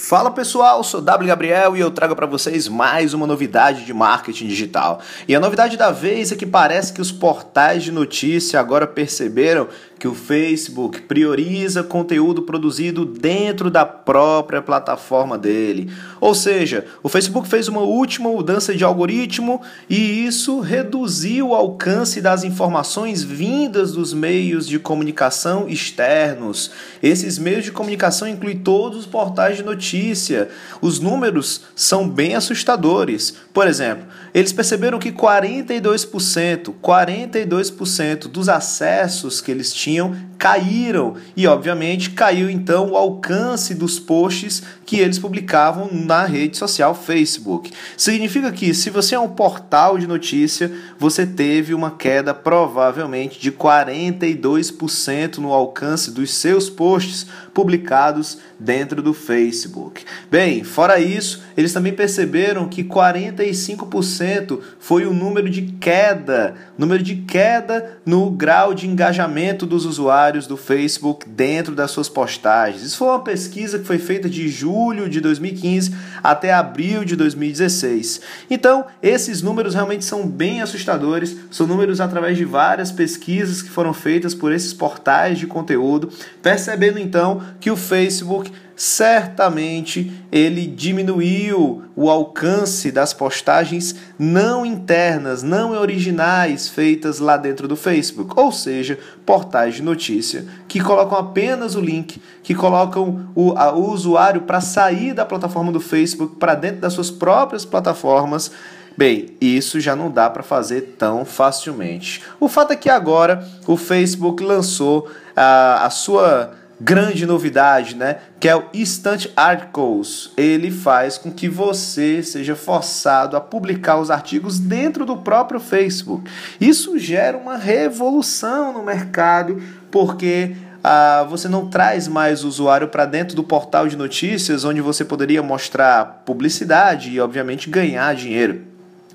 Fala pessoal, sou W Gabriel e eu trago para vocês mais uma novidade de marketing digital. E a novidade da vez é que parece que os portais de notícia agora perceberam que o Facebook prioriza conteúdo produzido dentro da própria plataforma dele. Ou seja, o Facebook fez uma última mudança de algoritmo e isso reduziu o alcance das informações vindas dos meios de comunicação externos. Esses meios de comunicação incluem todos os portais de notícia notícia, os números são bem assustadores. Por exemplo, eles perceberam que 42%, 42% dos acessos que eles tinham caíram e, obviamente, caiu então o alcance dos posts que eles publicavam na rede social Facebook. Significa que, se você é um portal de notícia, você teve uma queda provavelmente de 42% no alcance dos seus posts publicados dentro do Facebook. Bem, fora isso, eles também perceberam que 45% foi o número de queda, número de queda no grau de engajamento dos usuários do Facebook dentro das suas postagens. Isso foi uma pesquisa que foi feita de julho de 2015 até abril de 2016. Então, esses números realmente são bem assustadores, são números através de várias pesquisas que foram feitas por esses portais de conteúdo, percebendo então que o Facebook certamente ele diminuiu o alcance das postagens não internas, não originais feitas lá dentro do Facebook, ou seja, portais de notícia que colocam apenas o link, que colocam o, a, o usuário para sair da plataforma do Facebook para dentro das suas próprias plataformas. Bem, isso já não dá para fazer tão facilmente. O fato é que agora o Facebook lançou a, a sua grande novidade, né? Que é o Instant Articles. Ele faz com que você seja forçado a publicar os artigos dentro do próprio Facebook. Isso gera uma revolução no mercado, porque ah, você não traz mais o usuário para dentro do portal de notícias, onde você poderia mostrar publicidade e, obviamente, ganhar dinheiro.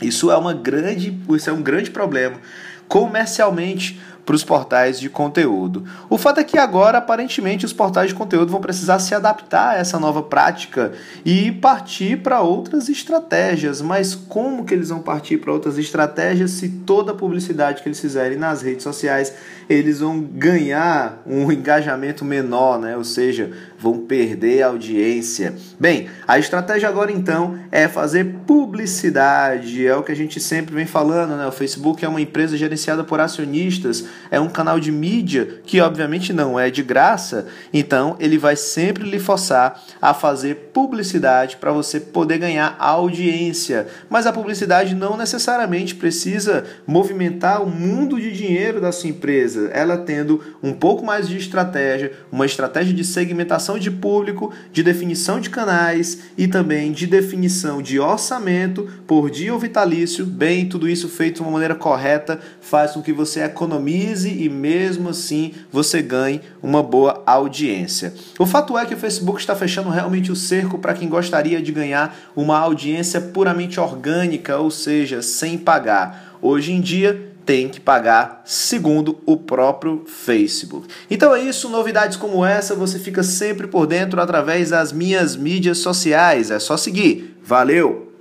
Isso é uma grande, isso é um grande problema comercialmente para os portais de conteúdo. O fato é que agora, aparentemente, os portais de conteúdo vão precisar se adaptar a essa nova prática e partir para outras estratégias. Mas como que eles vão partir para outras estratégias se toda a publicidade que eles fizerem nas redes sociais eles vão ganhar um engajamento menor, né? Ou seja, vão perder audiência. Bem, a estratégia agora então é fazer publicidade, é o que a gente sempre vem falando, né? O Facebook é uma empresa gerenciada por acionistas, é um canal de mídia que obviamente não é de graça, então ele vai sempre lhe forçar a fazer publicidade para você poder ganhar audiência. Mas a publicidade não necessariamente precisa movimentar o mundo de dinheiro da sua empresa. Ela tendo um pouco mais de estratégia, uma estratégia de segmentação de público, de definição de canais e também de definição de orçamento por dia ou vitalício, bem, tudo isso feito de uma maneira correta faz com que você economize e mesmo assim você ganhe uma boa audiência. O fato é que o Facebook está fechando realmente o cerco para quem gostaria de ganhar uma audiência puramente orgânica, ou seja, sem pagar. Hoje em dia, tem que pagar, segundo o próprio Facebook. Então é isso, novidades como essa você fica sempre por dentro através das minhas mídias sociais. É só seguir. Valeu!